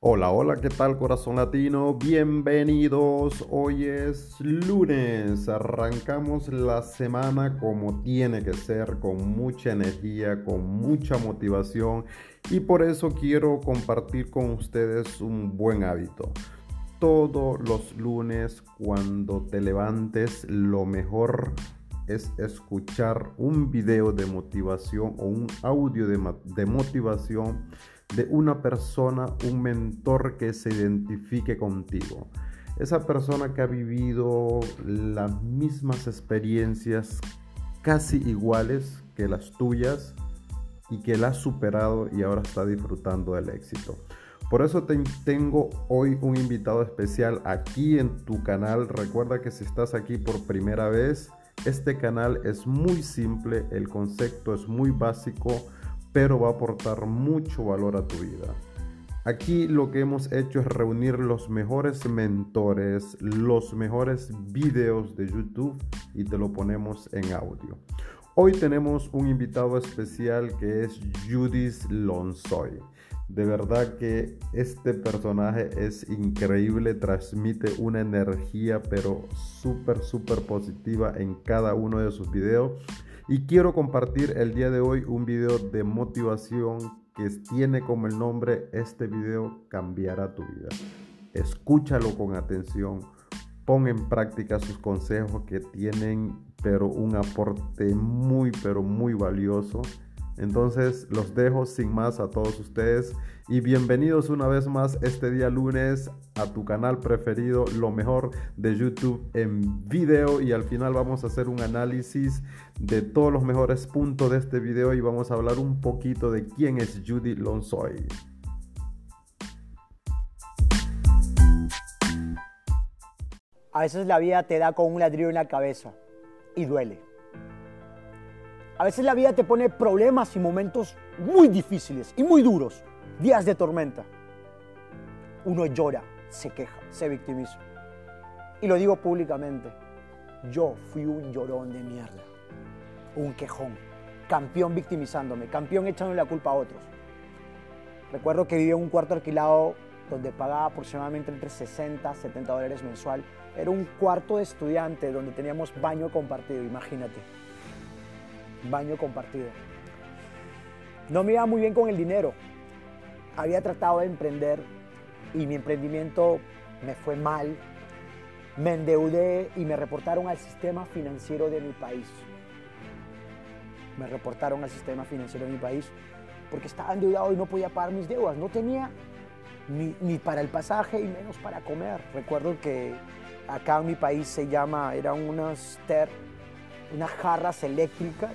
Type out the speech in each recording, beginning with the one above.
Hola, hola, ¿qué tal corazón latino? Bienvenidos. Hoy es lunes. Arrancamos la semana como tiene que ser, con mucha energía, con mucha motivación y por eso quiero compartir con ustedes un buen hábito. Todos los lunes cuando te levantes, lo mejor es escuchar un video de motivación o un audio de, de motivación de una persona, un mentor que se identifique contigo. Esa persona que ha vivido las mismas experiencias casi iguales que las tuyas y que la ha superado y ahora está disfrutando del éxito. Por eso te, tengo hoy un invitado especial aquí en tu canal. Recuerda que si estás aquí por primera vez, este canal es muy simple, el concepto es muy básico pero va a aportar mucho valor a tu vida. Aquí lo que hemos hecho es reunir los mejores mentores, los mejores videos de YouTube y te lo ponemos en audio. Hoy tenemos un invitado especial que es Judith Lonsoy. De verdad que este personaje es increíble, transmite una energía pero súper, súper positiva en cada uno de sus videos y quiero compartir el día de hoy un video de motivación que tiene como el nombre Este video cambiará tu vida. Escúchalo con atención, pon en práctica sus consejos que tienen pero un aporte muy pero muy valioso entonces los dejo sin más a todos ustedes y bienvenidos una vez más este día lunes a tu canal preferido, lo mejor de YouTube en video y al final vamos a hacer un análisis de todos los mejores puntos de este video y vamos a hablar un poquito de quién es Judy Lonsoy. A veces la vida te da con un ladrillo en la cabeza y duele. A veces la vida te pone problemas y momentos muy difíciles y muy duros, días de tormenta. Uno llora, se queja, se victimiza. Y lo digo públicamente, yo fui un llorón de mierda, un quejón, campeón victimizándome, campeón echando la culpa a otros. Recuerdo que vivía en un cuarto alquilado donde pagaba aproximadamente entre 60 y 70 dólares mensual. Era un cuarto de estudiante donde teníamos baño compartido, imagínate baño compartido. No me iba muy bien con el dinero. Había tratado de emprender y mi emprendimiento me fue mal. Me endeudé y me reportaron al sistema financiero de mi país. Me reportaron al sistema financiero de mi país porque estaba endeudado y no podía pagar mis deudas. No tenía ni, para el pasaje y menos para comer. Recuerdo que acá en mi país se llama, eran unas, ter, unas jarras eléctricas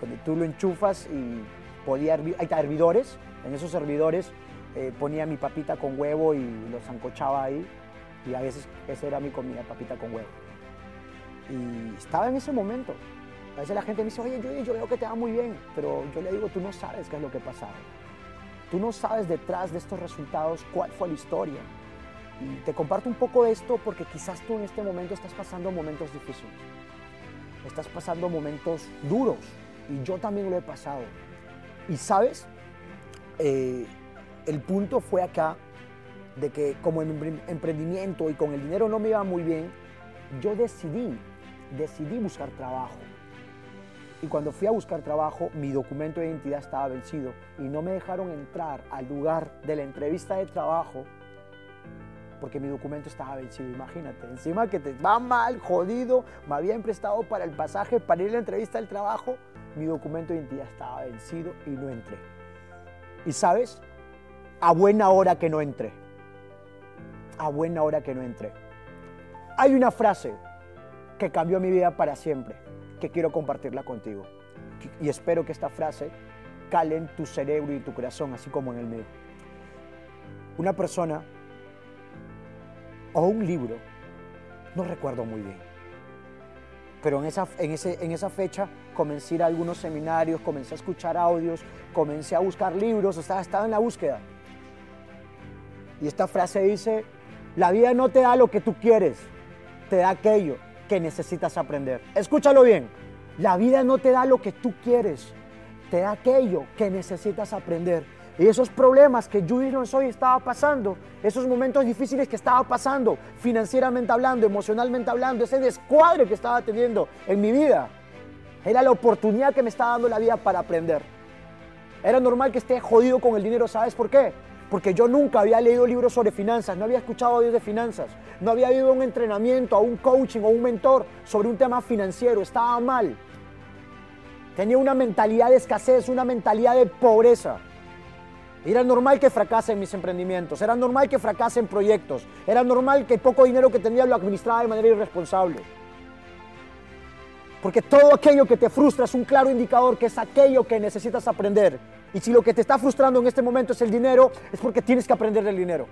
donde tú lo enchufas y podía hervir, hay hervidores, en esos hervidores eh, ponía mi papita con huevo y lo zancochaba ahí y a veces esa era mi comida, papita con huevo. Y estaba en ese momento. A veces la gente me dice, oye, yo, yo veo que te va muy bien, pero yo le digo, tú no sabes qué es lo que pasaba. Tú no sabes detrás de estos resultados cuál fue la historia. Y te comparto un poco esto porque quizás tú en este momento estás pasando momentos difíciles. Estás pasando momentos duros, y yo también lo he pasado. Y sabes, eh, el punto fue acá de que como en emprendimiento y con el dinero no me iba muy bien, yo decidí, decidí buscar trabajo. Y cuando fui a buscar trabajo, mi documento de identidad estaba vencido y no me dejaron entrar al lugar de la entrevista de trabajo porque mi documento estaba vencido. Imagínate, encima que te va mal, jodido, me habían prestado para el pasaje, para ir a la entrevista del trabajo mi documento de identidad estaba vencido y no entré. Y sabes, a buena hora que no entré. A buena hora que no entré. Hay una frase que cambió mi vida para siempre, que quiero compartirla contigo. Y espero que esta frase cale en tu cerebro y tu corazón, así como en el mío. Una persona o un libro, no recuerdo muy bien, pero en esa, en, ese, en esa fecha comencé a ir a algunos seminarios, comencé a escuchar audios, comencé a buscar libros, estaba, estaba en la búsqueda. Y esta frase dice, la vida no te da lo que tú quieres, te da aquello que necesitas aprender. Escúchalo bien, la vida no te da lo que tú quieres, te da aquello que necesitas aprender. Y esos problemas que yo no soy estaba pasando, esos momentos difíciles que estaba pasando, financieramente hablando, emocionalmente hablando, ese descuadre que estaba teniendo en mi vida, era la oportunidad que me estaba dando la vida para aprender. Era normal que esté jodido con el dinero, ¿sabes por qué? Porque yo nunca había leído libros sobre finanzas, no había escuchado audios de finanzas, no había ido a un entrenamiento, a un coaching o un mentor sobre un tema financiero, estaba mal. Tenía una mentalidad de escasez, una mentalidad de pobreza. Era normal que fracase en mis emprendimientos, era normal que fracase en proyectos, era normal que el poco dinero que tenía lo administraba de manera irresponsable. Porque todo aquello que te frustra es un claro indicador que es aquello que necesitas aprender. Y si lo que te está frustrando en este momento es el dinero, es porque tienes que aprender del dinero.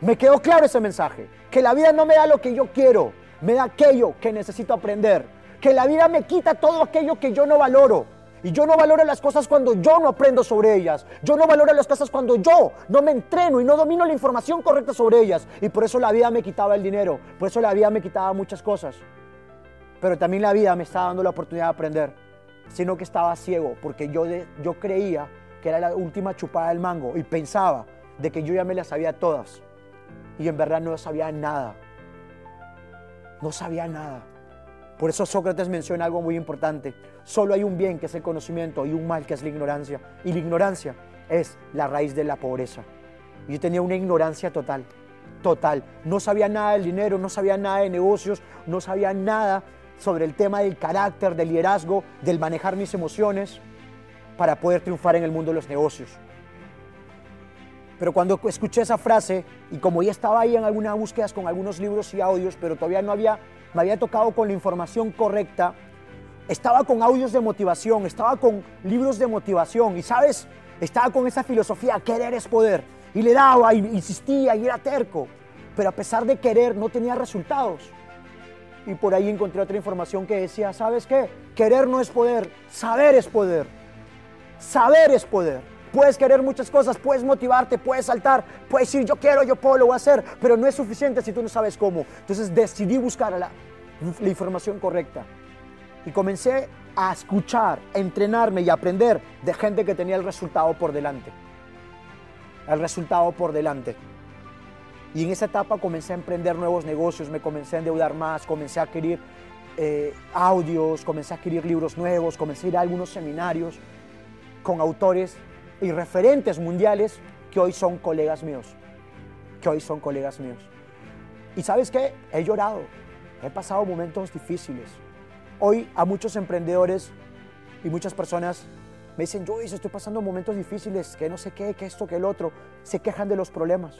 Me quedó claro ese mensaje, que la vida no me da lo que yo quiero, me da aquello que necesito aprender, que la vida me quita todo aquello que yo no valoro, y yo no valoro las cosas cuando yo no aprendo sobre ellas. Yo no valoro las cosas cuando yo no me entreno y no domino la información correcta sobre ellas. Y por eso la vida me quitaba el dinero. Por eso la vida me quitaba muchas cosas. Pero también la vida me estaba dando la oportunidad de aprender. Sino que estaba ciego porque yo, yo creía que era la última chupada del mango y pensaba de que yo ya me las sabía todas. Y en verdad no sabía nada. No sabía nada. Por eso Sócrates menciona algo muy importante. Solo hay un bien que es el conocimiento y un mal que es la ignorancia. Y la ignorancia es la raíz de la pobreza. Yo tenía una ignorancia total, total. No sabía nada del dinero, no sabía nada de negocios, no sabía nada sobre el tema del carácter, del liderazgo, del manejar mis emociones para poder triunfar en el mundo de los negocios. Pero cuando escuché esa frase y como ya estaba ahí en algunas búsquedas con algunos libros y audios, pero todavía no había me había tocado con la información correcta, estaba con audios de motivación, estaba con libros de motivación y, ¿sabes? Estaba con esa filosofía, querer es poder. Y le daba, y insistía, y era terco. Pero a pesar de querer, no tenía resultados. Y por ahí encontré otra información que decía, ¿sabes qué? Querer no es poder, saber es poder. Saber es poder. Puedes querer muchas cosas, puedes motivarte, puedes saltar, puedes decir yo quiero, yo puedo, lo voy a hacer, pero no es suficiente si tú no sabes cómo. Entonces decidí buscar la, la información correcta y comencé a escuchar, entrenarme y aprender de gente que tenía el resultado por delante. El resultado por delante. Y en esa etapa comencé a emprender nuevos negocios, me comencé a endeudar más, comencé a adquirir eh, audios, comencé a adquirir libros nuevos, comencé a ir a algunos seminarios con autores y referentes mundiales que hoy son colegas míos, que hoy son colegas míos. Y sabes qué, he llorado, he pasado momentos difíciles. Hoy a muchos emprendedores y muchas personas me dicen, yo estoy pasando momentos difíciles, que no sé qué, que esto, que el otro, se quejan de los problemas.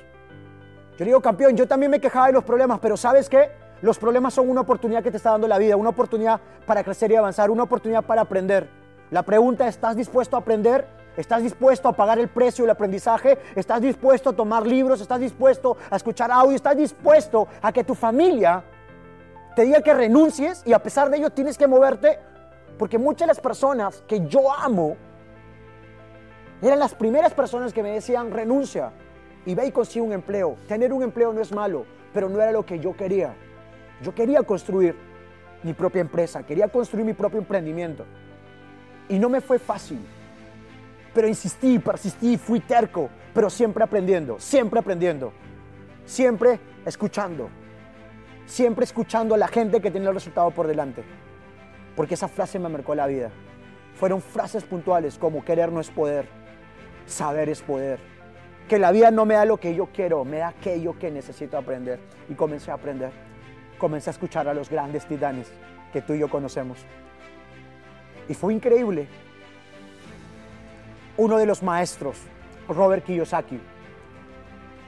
Yo digo, campeón, yo también me quejaba de los problemas, pero ¿sabes qué? Los problemas son una oportunidad que te está dando la vida, una oportunidad para crecer y avanzar, una oportunidad para aprender. La pregunta es, ¿estás dispuesto a aprender? ¿Estás dispuesto a pagar el precio del aprendizaje? ¿Estás dispuesto a tomar libros? ¿Estás dispuesto a escuchar audio? ¿Estás dispuesto a que tu familia te diga que renuncies y a pesar de ello tienes que moverte? Porque muchas de las personas que yo amo eran las primeras personas que me decían renuncia y ve y consigue un empleo. Tener un empleo no es malo, pero no era lo que yo quería. Yo quería construir mi propia empresa, quería construir mi propio emprendimiento. Y no me fue fácil pero insistí, persistí, fui terco, pero siempre aprendiendo, siempre aprendiendo, siempre escuchando, siempre escuchando a la gente que tenía el resultado por delante, porque esa frase me marcó la vida. Fueron frases puntuales como querer no es poder, saber es poder, que la vida no me da lo que yo quiero, me da aquello que necesito aprender. Y comencé a aprender, comencé a escuchar a los grandes titanes que tú y yo conocemos. Y fue increíble, uno de los maestros, Robert Kiyosaki.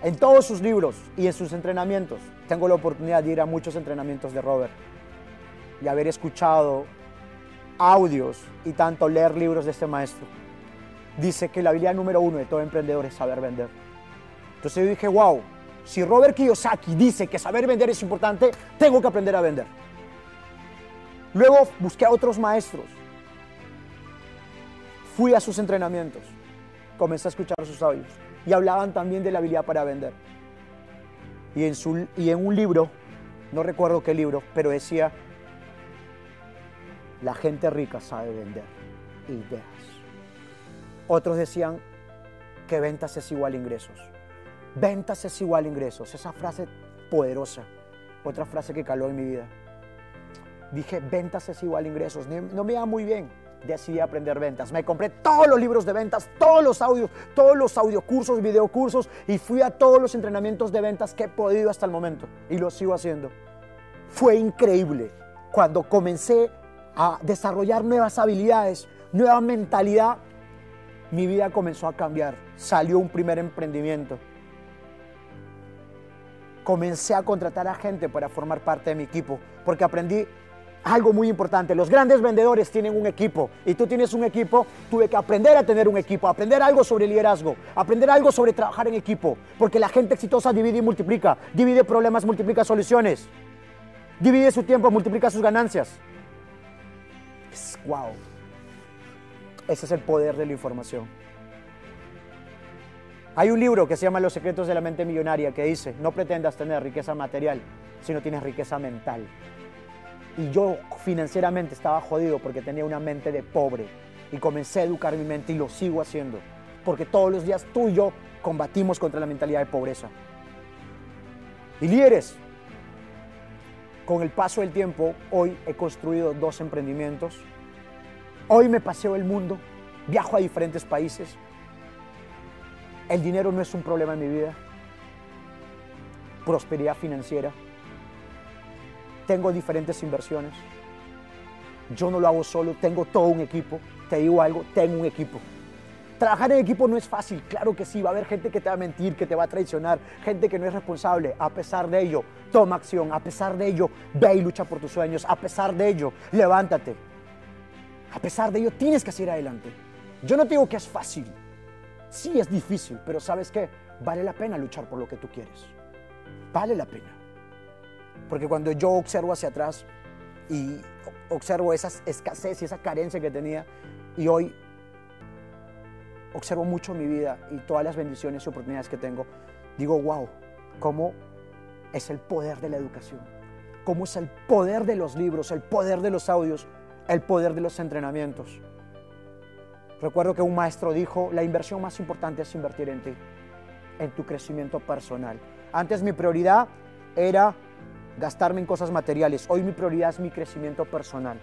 En todos sus libros y en sus entrenamientos, tengo la oportunidad de ir a muchos entrenamientos de Robert y haber escuchado audios y tanto leer libros de este maestro. Dice que la habilidad número uno de todo emprendedor es saber vender. Entonces yo dije, wow, si Robert Kiyosaki dice que saber vender es importante, tengo que aprender a vender. Luego busqué a otros maestros Fui a sus entrenamientos, comencé a escuchar sus audios y hablaban también de la habilidad para vender. Y en, un libro, no recuerdo qué libro, pero decía, la gente rica sabe vender ideas. Otros decían que ventas es igual a ingresos. Ventas es igual a ingresos. Esa frase poderosa. Otra frase que caló en mi vida. Dije, ventas es igual a ingresos. No me iba muy bien. Decidí aprender ventas. Me compré todos los libros de ventas, todos los audios, todos los audiocursos, videocursos y fui a todos los entrenamientos de ventas que he podido hasta el momento. Y lo sigo haciendo. Fue increíble cuando comencé a desarrollar nuevas habilidades, nueva mentalidad. Mi vida comenzó a cambiar. Salió un primer emprendimiento comencé a contratar a gente para formar parte de mi equipo, porque aprendí algo muy importante. Los grandes vendedores tienen un equipo y tú tienes un equipo, tuve que aprender a tener un equipo, aprender algo sobre liderazgo, aprender algo sobre trabajar en equipo, porque la gente exitosa divide y multiplica, divide problemas, multiplica soluciones, divide su tiempo, multiplica sus ganancias. wow. Ese es el poder de la información. Hay un libro que se llama Los secretos de la mente millonaria que dice, no pretendas tener riqueza material, sino tienes riqueza mental. Y yo financieramente estaba jodido porque tenía una mente de pobre. Y comencé a educar mi mente y lo sigo haciendo. Porque todos los días tú y yo combatimos contra la mentalidad de pobreza. Y líderes, con el paso del tiempo, hoy he construido dos emprendimientos. Hoy me paseo el mundo, viajo a diferentes países, el dinero no es un problema en mi vida. Prosperidad financiera. Tengo diferentes inversiones. Yo no lo hago solo, tengo todo un equipo. Te digo algo, tengo un equipo. Trabajar en equipo no es fácil, claro que sí, va a haber gente que te va a mentir, que te va a traicionar, gente que no es responsable. A pesar de ello, toma acción, a pesar de ello, ve y lucha por tus sueños, a pesar de ello, levántate. A pesar de ello, tienes que seguir adelante. Yo no te digo que es fácil, Sí es difícil, pero ¿sabes qué? Vale la pena luchar por lo que tú quieres. Vale la pena. Porque cuando yo observo hacia atrás y observo esa escasez y esa carencia que tenía y hoy observo mucho mi vida y todas las bendiciones y oportunidades que tengo, digo, wow, cómo es el poder de la educación, cómo es el poder de los libros, el poder de los audios, el poder de los entrenamientos. Recuerdo que un maestro dijo, la inversión más importante es invertir en ti, en tu crecimiento personal. Antes mi prioridad era gastarme en cosas materiales. Hoy mi prioridad es mi crecimiento personal.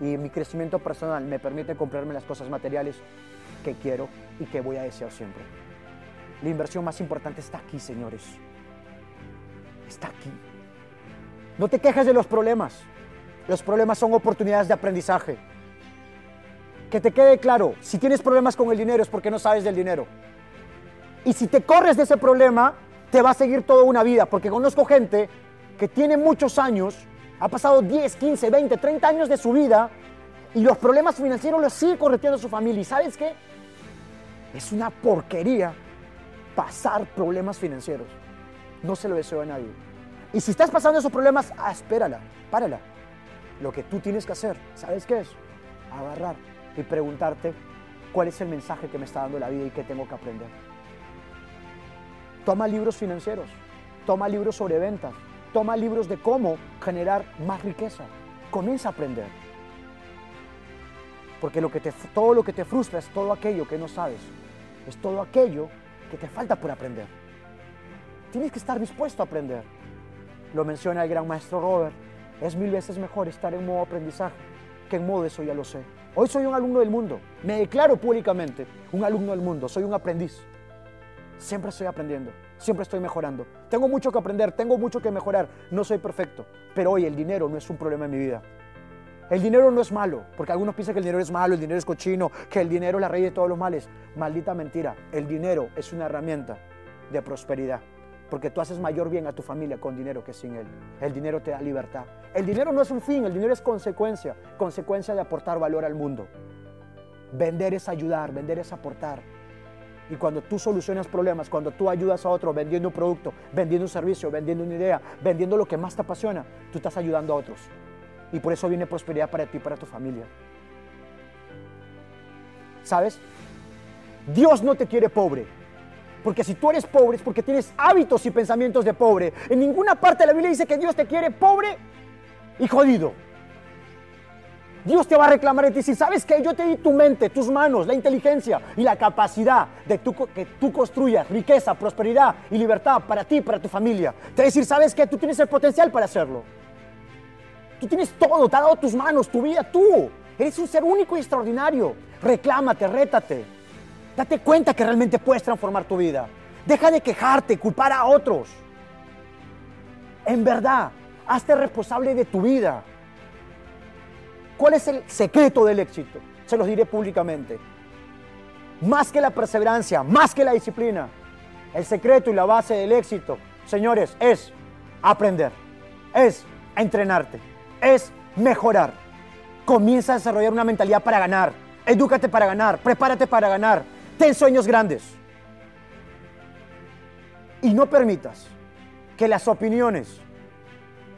Y mi crecimiento personal me permite comprarme las cosas materiales que quiero y que voy a desear siempre. La inversión más importante está aquí, señores. Está aquí. No te quejes de los problemas. Los problemas son oportunidades de aprendizaje. Que te quede claro, si tienes problemas con el dinero es porque no sabes del dinero. Y si te corres de ese problema, te va a seguir toda una vida, porque conozco gente que tiene muchos años, ha pasado 10, 15, 20, 30 años de su vida y los problemas financieros los sigue correteando a su familia. ¿Y sabes qué? Es una porquería pasar problemas financieros. No se lo deseo a nadie. Y si estás pasando esos problemas, ah, espérala, párala. Lo que tú tienes que hacer, ¿sabes qué es? Agarrar y preguntarte cuál es el mensaje que me está dando la vida y qué tengo que aprender. Toma libros financieros, toma libros sobre ventas, toma libros de cómo generar más riqueza. Comienza a aprender. Porque todo lo que te frustra es todo aquello que no sabes, es todo aquello que te falta por aprender. Tienes que estar dispuesto a aprender. Lo menciona el gran maestro Robert. Es mil veces mejor estar en modo aprendizaje que en modo eso ya lo sé. Hoy soy un alumno del mundo. Me declaro públicamente un alumno del mundo. Soy un aprendiz. Siempre estoy aprendiendo. Siempre estoy mejorando. Tengo mucho que aprender. Tengo mucho que mejorar. No soy perfecto. Pero hoy el dinero no es un problema en mi vida. El dinero no es malo, porque algunos piensan que el dinero es malo, el dinero es cochino, que el dinero es la raíz de todos los males. Maldita mentira. El dinero es una herramienta de prosperidad porque tú haces mayor bien a tu familia con dinero que sin él. El dinero te da libertad. El dinero no es un fin, el dinero es consecuencia, consecuencia de aportar valor al mundo. Vender es ayudar, vender es aportar. Y cuando tú solucionas problemas, cuando tú ayudas a otro vendiendo un producto, vendiendo un servicio, vendiendo una idea, vendiendo lo que más te apasiona, tú estás ayudando a otros. Y por eso viene prosperidad para ti y para tu familia. ¿Sabes? Dios no te quiere pobre. Porque si tú eres pobre es porque tienes hábitos y pensamientos de pobre. En ninguna parte de la Biblia dice que Dios te quiere pobre y jodido. Dios te va a reclamar de ti si sabes que yo te di tu mente, tus manos, la inteligencia y la capacidad de que tú construyas riqueza, prosperidad y libertad para ti, para tu familia. Te va a decir, sabes que tú tienes el potencial para hacerlo. Tú tienes todo, te ha dado tus manos, tu vida, tú. Eres un ser único y extraordinario. Reclámate, rétate. Date cuenta que realmente puedes transformar tu vida. Deja de quejarte, culpar a otros. En verdad, hazte responsable de tu vida. ¿Cuál es el secreto del éxito? Se los diré públicamente. Más que la perseverancia, más que la disciplina, el secreto y la base del éxito, señores, es aprender, es entrenarte, es mejorar. Comienza a desarrollar una mentalidad para ganar. Edúcate para ganar, prepárate para ganar. Ten sueños grandes. Y no permitas que las opiniones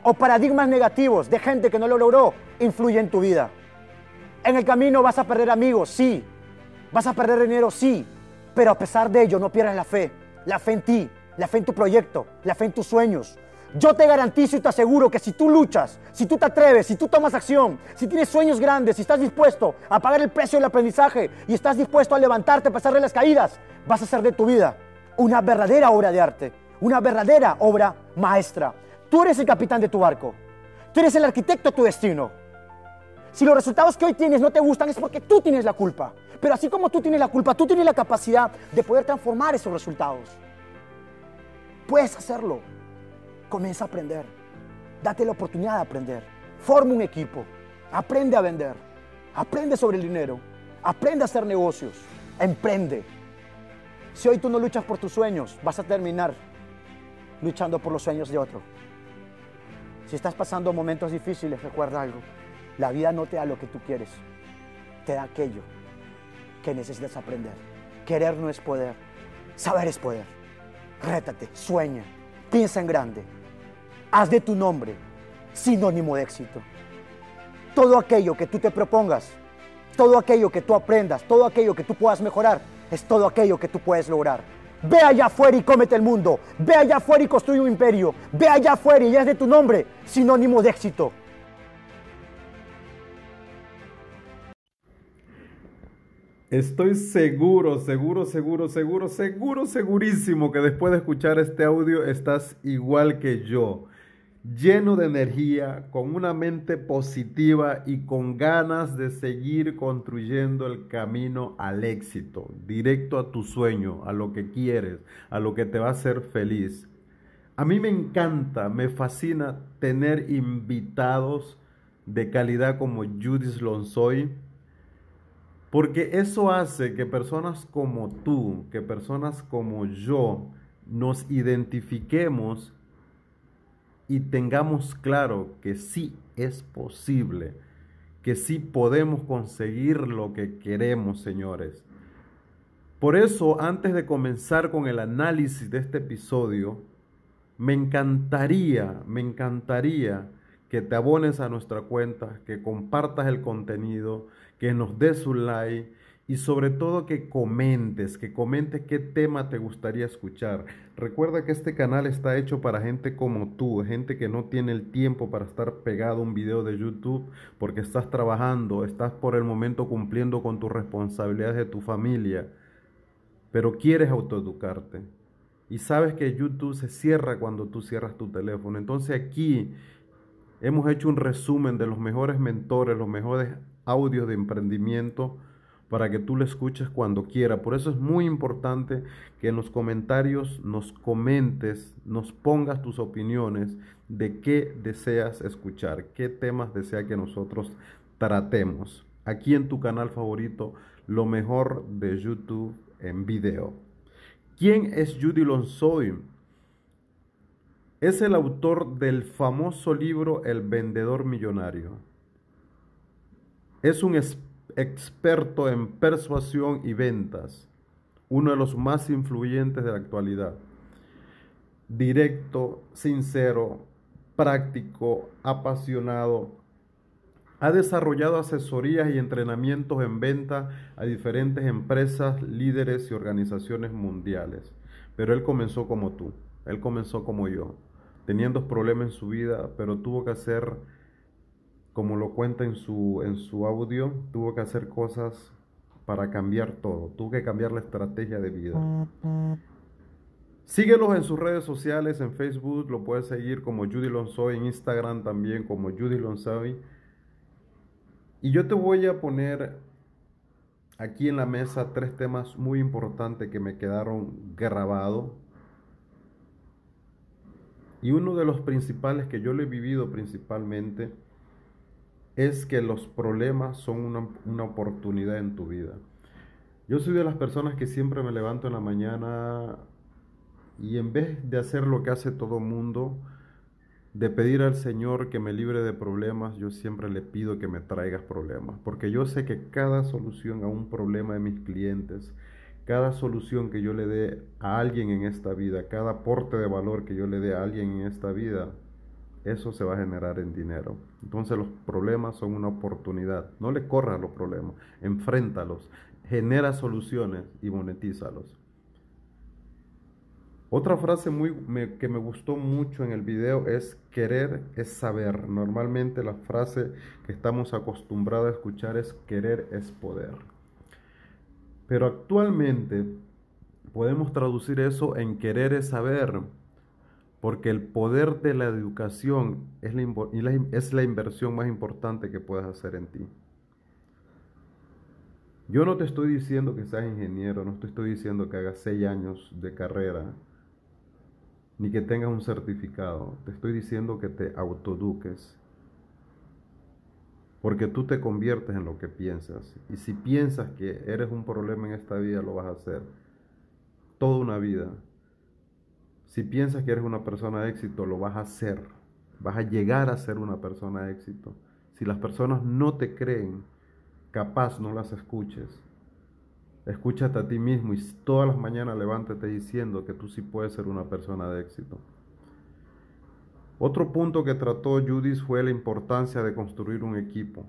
o paradigmas negativos de gente que no lo logró influyen en tu vida. En el camino vas a perder amigos, sí. Vas a perder dinero, sí. Pero a pesar de ello, no pierdas la fe. La fe en ti, la fe en tu proyecto, la fe en tus sueños. Yo te garantizo y te aseguro que si tú luchas, si tú te atreves, si tú tomas acción, si tienes sueños grandes, si estás dispuesto a pagar el precio del aprendizaje y estás dispuesto a levantarte a pesar de las caídas, vas a hacer de tu vida una verdadera obra de arte, una verdadera obra maestra. Tú eres el capitán de tu barco. Tú eres el arquitecto de tu destino. Si los resultados que hoy tienes no te gustan es porque tú tienes la culpa. Pero así como tú tienes la culpa, tú tienes la capacidad de poder transformar esos resultados. Puedes hacerlo. Comienza a aprender. Date la oportunidad de aprender. Forma un equipo. Aprende a vender. Aprende sobre el dinero. Aprende a hacer negocios. Emprende. Si hoy tú no luchas por tus sueños, vas a terminar luchando por los sueños de otro. Si estás pasando momentos difíciles, recuerda algo. La vida no te da lo que tú quieres, te da aquello que necesitas aprender. Querer no es poder, saber es poder. Rétate, sueña, piensa en grande. Haz de tu nombre sinónimo de éxito. Todo aquello que tú te propongas, todo aquello que tú aprendas, todo aquello que tú puedas mejorar, es todo aquello que tú puedes lograr. Ve allá afuera y cómete el mundo. Ve allá afuera y construye un imperio. Ve allá afuera y es de tu nombre sinónimo de éxito. Estoy seguro, seguro, seguro, seguro, seguro, segurísimo que después de escuchar este audio estás igual que yo lleno de energía, con una mente positiva y con ganas de seguir construyendo el camino al éxito, directo a tu sueño, a lo que quieres, a lo que te va a hacer feliz. A mí me encanta, me fascina tener invitados de calidad como Judith Lonsoy, porque eso hace que personas como tú, que personas como yo, nos identifiquemos y tengamos claro que sí es posible, que sí podemos conseguir lo que queremos, señores. Por eso, antes de comenzar con el análisis de este episodio, me encantaría, me encantaría que te abones a nuestra cuenta, que compartas el contenido, que nos des un like y sobre todo que comentes, que comentes qué tema te gustaría escuchar. Recuerda que este canal está hecho para gente como tú, gente que no tiene el tiempo para estar pegado a un video de YouTube porque estás trabajando, estás por el momento cumpliendo con tus responsabilidades de tu familia, pero quieres autoeducarte. Y sabes que YouTube se cierra cuando tú cierras tu teléfono. Entonces aquí hemos hecho un resumen de los mejores mentores, los mejores audios de emprendimiento para que tú lo escuches cuando quiera. Por eso es muy importante que en los comentarios nos comentes, nos pongas tus opiniones de qué deseas escuchar, qué temas desea que nosotros tratemos. Aquí en tu canal favorito, lo mejor de YouTube en video. ¿Quién es Judy Lonsoy? Es el autor del famoso libro El vendedor millonario. Es un en persuasión y ventas, uno de los más influyentes de la actualidad. Directo, sincero, práctico, apasionado. Ha desarrollado asesorías y entrenamientos en venta a diferentes empresas, líderes y organizaciones mundiales. Pero él comenzó como tú, él comenzó como yo, teniendo problemas en su vida, pero tuvo que hacer como lo cuenta en su, en su audio, tuvo que hacer cosas para cambiar todo, tuvo que cambiar la estrategia de vida. Síguelos en sus redes sociales, en Facebook, lo puedes seguir como Judy Lonsoy, en Instagram también como Judy Lonsoy. Y yo te voy a poner aquí en la mesa tres temas muy importantes que me quedaron grabados. Y uno de los principales que yo lo he vivido principalmente es que los problemas son una, una, oportunidad en tu vida. Yo soy de las personas que siempre me levanto en la mañana y en vez de hacer lo que hace todo mundo, de pedir al Señor que me libre de problemas, yo siempre le pido que me traigas problemas, porque yo sé que cada solución a un problema de mis clientes, cada solución que yo le dé a alguien en esta vida, cada aporte de valor que yo le dé a alguien en esta vida, eso se va a generar en dinero. Entonces los problemas son una oportunidad. No le corras los problemas, enfréntalos, genera soluciones y monetízalos. Otra frase muy, que me gustó mucho en el video es querer es saber. Normalmente la frase que estamos acostumbrados a escuchar es querer es poder. Pero actualmente podemos traducir eso en querer es saber, porque el poder de la educación es la, es la inversión más importante que puedes hacer en ti. Yo no te estoy diciendo que seas ingeniero, no te estoy diciendo que hagas seis años de carrera ni que tengas un certificado. Te estoy diciendo que te autoduques. Porque tú te conviertes en lo que piensas. Y si piensas que eres un problema en esta vida, lo vas a hacer. Toda una vida. Si piensas que eres una persona de éxito, lo vas a hacer. Vas a llegar a ser una persona de éxito. Si las personas no te creen, capaz no las escuches. Escúchate a ti mismo y todas las mañanas levántate diciendo que tú sí puedes ser una persona de éxito. Otro punto que trató Judith fue la importancia de construir un equipo.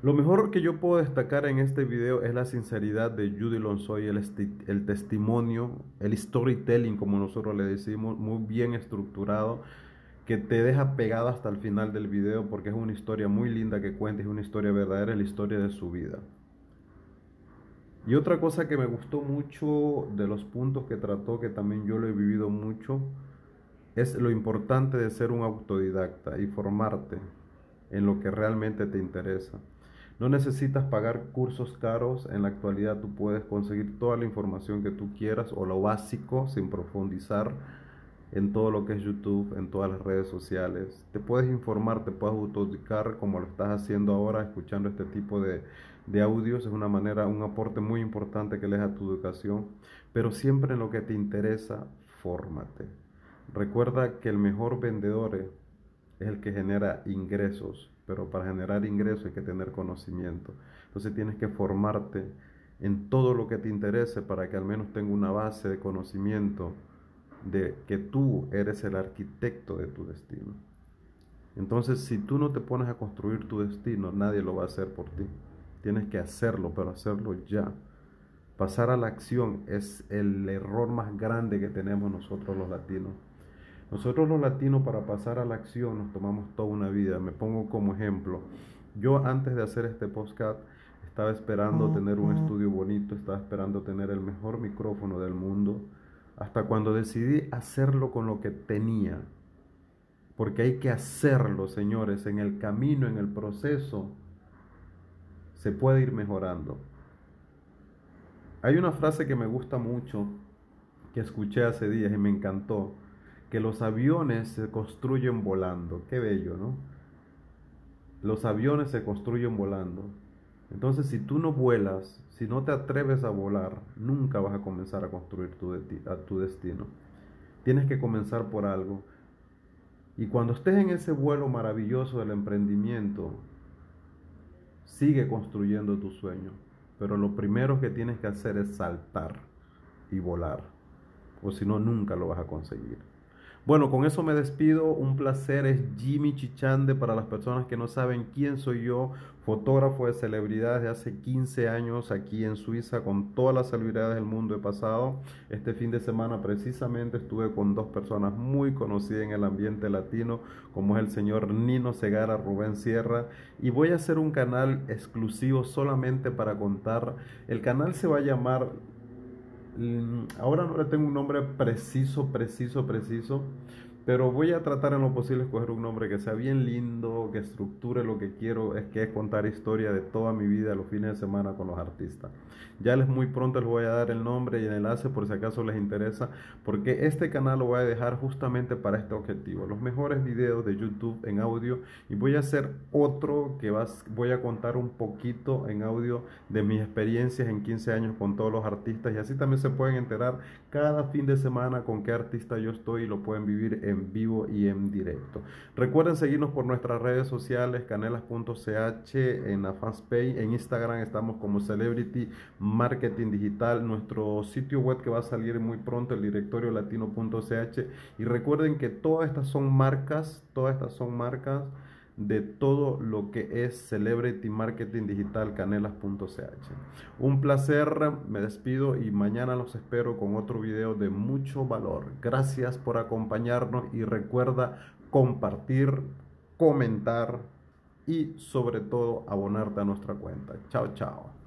Lo mejor que yo puedo destacar en este video es la sinceridad de Judy Lonsoy, el, el testimonio, el storytelling, como nosotros le decimos, muy bien estructurado, que te deja pegado hasta el final del video porque es una historia muy linda que cuenta, es una historia verdadera, es la historia de su vida. Y otra cosa que me gustó mucho de los puntos que trató, que también yo lo he vivido mucho, es lo importante de ser un autodidacta y formarte en lo que realmente te interesa. No necesitas pagar cursos caros, en la actualidad tú puedes conseguir toda la información que tú quieras o lo básico sin profundizar en todo lo que es YouTube, en todas las redes sociales. Te puedes informar, te puedes autodicar como lo estás haciendo ahora, escuchando este tipo de, de audios. Es una manera, un aporte muy importante que le a tu educación. Pero siempre en lo que te interesa, fórmate. Recuerda que el mejor vendedor es el que genera ingresos, pero para generar ingresos hay que tener conocimiento. Entonces tienes que formarte en todo lo que te interese para que al menos tenga una base de conocimiento de que tú eres el arquitecto de tu destino. Entonces, si tú no te pones a construir tu destino, nadie lo va a hacer por ti. Tienes que hacerlo, pero hacerlo ya. Pasar a la acción es el error más grande que tenemos nosotros los latinos. Nosotros los latinos para pasar a la acción nos tomamos toda una vida. Me pongo como ejemplo. Yo antes de hacer este podcast estaba esperando tener un estudio bonito, estaba esperando tener el mejor micrófono del mundo, hasta cuando decidí hacerlo con lo que tenía. Porque hay que hacerlo, señores, en el camino, en el proceso, se puede ir mejorando. Hay una frase que me gusta mucho, que escuché hace días y me encantó, que los aviones se construyen volando. Qué bello, ¿no? Los aviones se construyen volando. Entonces, si tú no vuelas, si no te atreves a volar, nunca vas a comenzar a construir tu, destino. Tienes que comenzar por algo. Y cuando estés en ese vuelo maravilloso del emprendimiento, sigue construyendo tu sueño. Pero lo primero que tienes que hacer es saltar y volar. O si no, nunca lo vas a conseguir. Bueno, con eso me despido. Un placer. Es Jimmy Chichande para las personas que no saben quién soy yo. Fotógrafo de celebridades de hace 15 años aquí en Suiza con todas las celebridades del mundo he pasado. Este fin de semana precisamente estuve con dos personas muy conocidas en el ambiente latino como es el señor Nino Segara, Rubén Sierra y voy a hacer un canal exclusivo solamente para contar. El canal se va a llamar ahora no le tengo un nombre preciso, preciso, preciso, pero voy a tratar en lo posible escoger un nombre que sea bien lindo, que estructure lo que quiero, es que es contar historia de toda mi vida los fines de semana con los artistas. Ya les muy pronto les voy a dar el nombre y el enlace por si acaso les interesa, porque este canal lo voy a dejar justamente para este objetivo. Los mejores videos de YouTube en audio y voy a hacer otro que vas, voy a contar un poquito en audio de mis experiencias en 15 años con todos los artistas y así también se pueden enterar cada fin de semana con qué artista yo estoy y lo pueden vivir vivo y en directo. Recuerden seguirnos por nuestras redes sociales, canelas.ch, en la en Instagram estamos como Celebrity marketing digital, nuestro sitio web que va a salir muy pronto, el directorio latino.ch. Y recuerden que todas estas son marcas, todas estas son marcas de todo lo que es Celebrity Marketing Digital Canelas.ch. Un placer, me despido y mañana los espero con otro video de mucho valor. Gracias por acompañarnos y recuerda compartir, comentar y sobre todo abonarte a nuestra cuenta. Chao, chao.